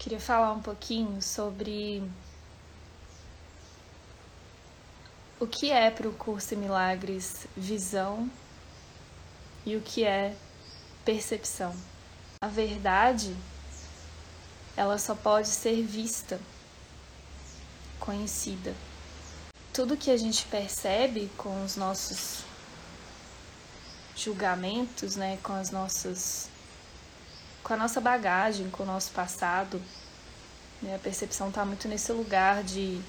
queria falar um pouquinho sobre o que é para o curso em Milagres visão e o que é percepção. A verdade, ela só pode ser vista, conhecida. Tudo que a gente percebe com os nossos julgamentos, né, com as nossas com a nossa bagagem, com o nosso passado. Né? A percepção está muito nesse lugar de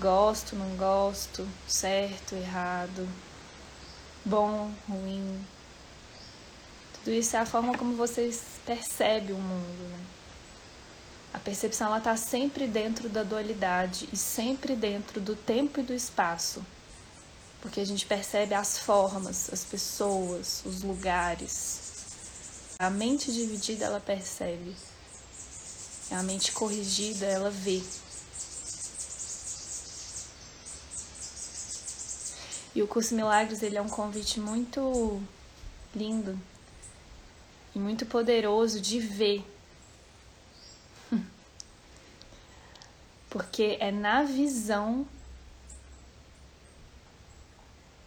gosto, não gosto, certo, errado, bom, ruim. Tudo isso é a forma como vocês percebem o mundo. Né? A percepção ela está sempre dentro da dualidade e sempre dentro do tempo e do espaço, porque a gente percebe as formas, as pessoas, os lugares, a mente dividida ela percebe. A mente corrigida ela vê. E o curso Milagres ele é um convite muito lindo e muito poderoso de ver. Porque é na visão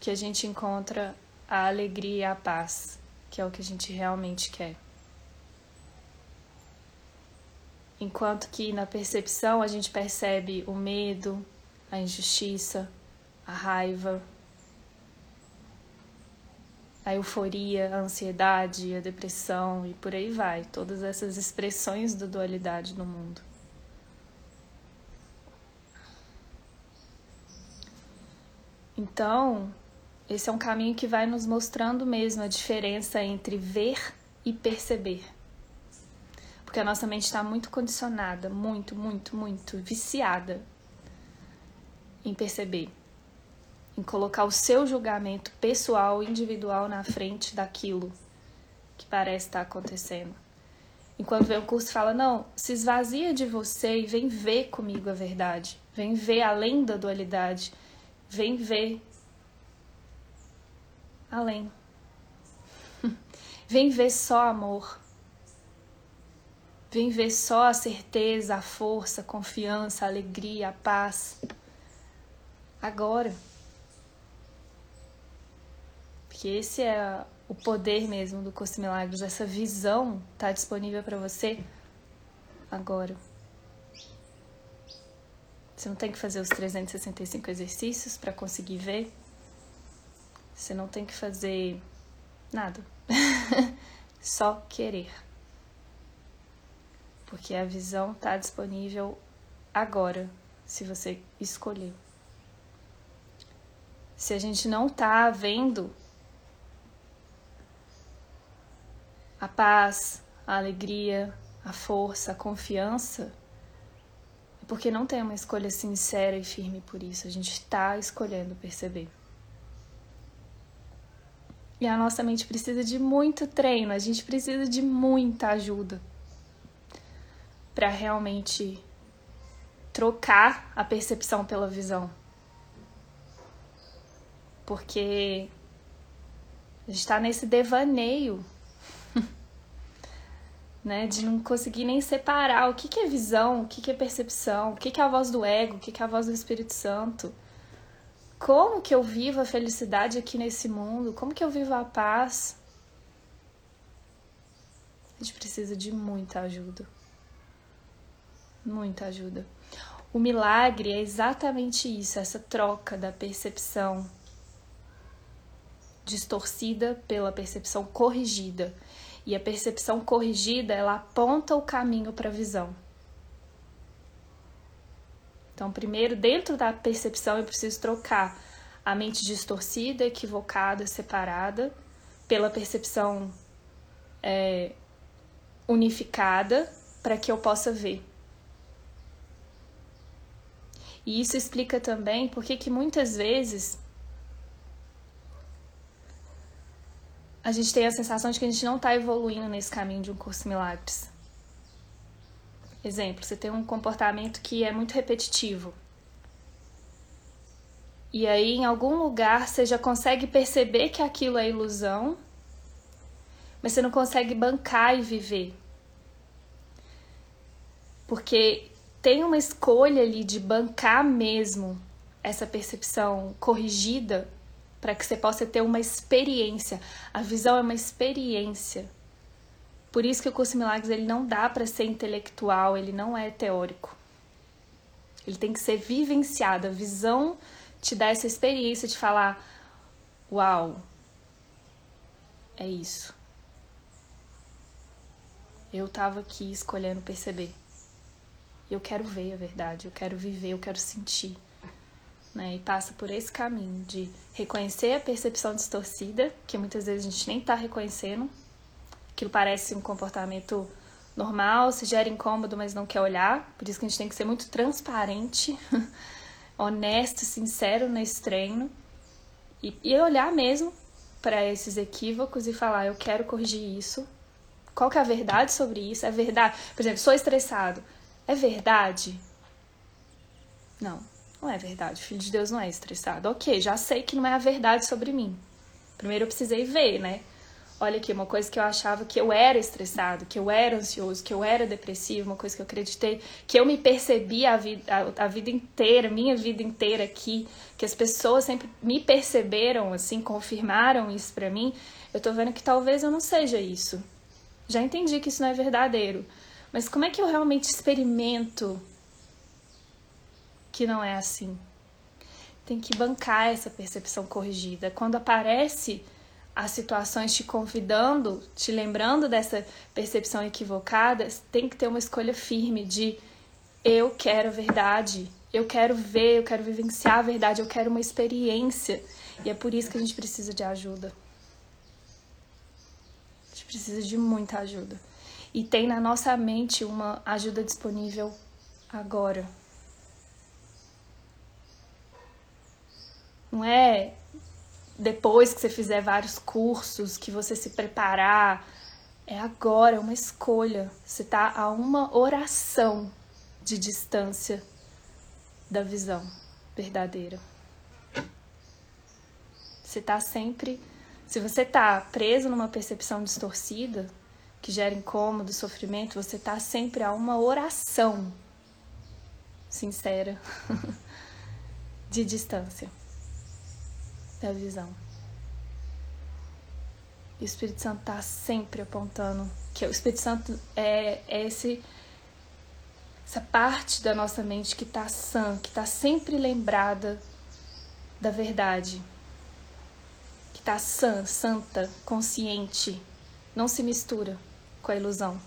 que a gente encontra a alegria e a paz que é o que a gente realmente quer. Enquanto que na percepção a gente percebe o medo, a injustiça, a raiva, a euforia, a ansiedade, a depressão e por aí vai, todas essas expressões da dualidade no mundo. Então, esse é um caminho que vai nos mostrando mesmo a diferença entre ver e perceber. Porque a nossa mente está muito condicionada, muito, muito, muito viciada em perceber, em colocar o seu julgamento pessoal, individual na frente daquilo que parece estar acontecendo. Enquanto vem o curso fala, não, se esvazia de você e vem ver comigo a verdade, vem ver além da dualidade, vem ver além. Vem ver só amor. Vem ver só a certeza, a força, a confiança, a alegria, a paz. Agora. Porque esse é o poder mesmo do Curso Milagres. Essa visão está disponível para você agora. Você não tem que fazer os 365 exercícios para conseguir ver. Você não tem que fazer nada. Só querer. Porque a visão está disponível agora, se você escolher. Se a gente não está vendo a paz, a alegria, a força, a confiança, é porque não tem uma escolha sincera e firme por isso. A gente está escolhendo perceber. E a nossa mente precisa de muito treino, a gente precisa de muita ajuda para realmente trocar a percepção pela visão. Porque a gente está nesse devaneio, né? De não conseguir nem separar o que, que é visão, o que, que é percepção, o que, que é a voz do ego, o que, que é a voz do Espírito Santo como que eu vivo a felicidade aqui nesse mundo? Como que eu vivo a paz? A gente precisa de muita ajuda. Muita ajuda. O milagre é exatamente isso, essa troca da percepção distorcida pela percepção corrigida. E a percepção corrigida, ela aponta o caminho para a visão. Então, primeiro, dentro da percepção, eu preciso trocar a mente distorcida, equivocada, separada, pela percepção é, unificada, para que eu possa ver. E isso explica também porque que muitas vezes a gente tem a sensação de que a gente não está evoluindo nesse caminho de um curso milagres. Exemplo, você tem um comportamento que é muito repetitivo. E aí, em algum lugar, você já consegue perceber que aquilo é ilusão, mas você não consegue bancar e viver. Porque tem uma escolha ali de bancar mesmo essa percepção corrigida para que você possa ter uma experiência. A visão é uma experiência. Por isso que o curso de milagres ele não dá para ser intelectual, ele não é teórico. Ele tem que ser vivenciado. A visão te dá essa experiência de falar: "Uau, é isso. Eu estava aqui escolhendo perceber. Eu quero ver a verdade, eu quero viver, eu quero sentir. Né? E passa por esse caminho de reconhecer a percepção distorcida, que muitas vezes a gente nem está reconhecendo. Aquilo parece um comportamento normal, se gera incômodo, mas não quer olhar. Por isso que a gente tem que ser muito transparente, honesto, sincero nesse treino. E, e olhar mesmo para esses equívocos e falar: eu quero corrigir isso. Qual que é a verdade sobre isso? É verdade? Por exemplo, sou estressado. É verdade? Não, não é verdade. O filho de Deus não é estressado. Ok, já sei que não é a verdade sobre mim. Primeiro eu precisei ver, né? Olha aqui, uma coisa que eu achava que eu era estressado, que eu era ansioso, que eu era depressivo, uma coisa que eu acreditei, que eu me percebi a vida, a, a vida inteira, minha vida inteira aqui, que as pessoas sempre me perceberam, assim, confirmaram isso para mim. Eu tô vendo que talvez eu não seja isso. Já entendi que isso não é verdadeiro. Mas como é que eu realmente experimento que não é assim? Tem que bancar essa percepção corrigida. Quando aparece as situações te convidando, te lembrando dessa percepção equivocada, tem que ter uma escolha firme de eu quero a verdade, eu quero ver, eu quero vivenciar a verdade, eu quero uma experiência. E é por isso que a gente precisa de ajuda. A gente precisa de muita ajuda. E tem na nossa mente uma ajuda disponível agora. Não é depois que você fizer vários cursos, que você se preparar, é agora, é uma escolha. Você está a uma oração de distância da visão verdadeira. Você está sempre. Se você está preso numa percepção distorcida, que gera incômodo, sofrimento, você está sempre a uma oração sincera de distância da visão. E o Espírito Santo está sempre apontando que o Espírito Santo é, é esse essa parte da nossa mente que está sã, que está sempre lembrada da verdade, que está sã, santa, consciente, não se mistura com a ilusão.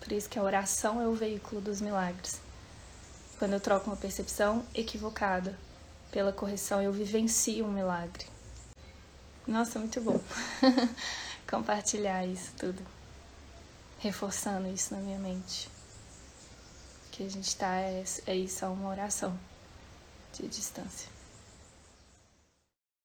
Por isso que a oração é o veículo dos milagres. Quando eu troco uma percepção equivocada pela correção, eu vivencio um milagre. Nossa, muito bom compartilhar isso tudo, reforçando isso na minha mente. Que a gente está, é, é isso, é uma oração de distância.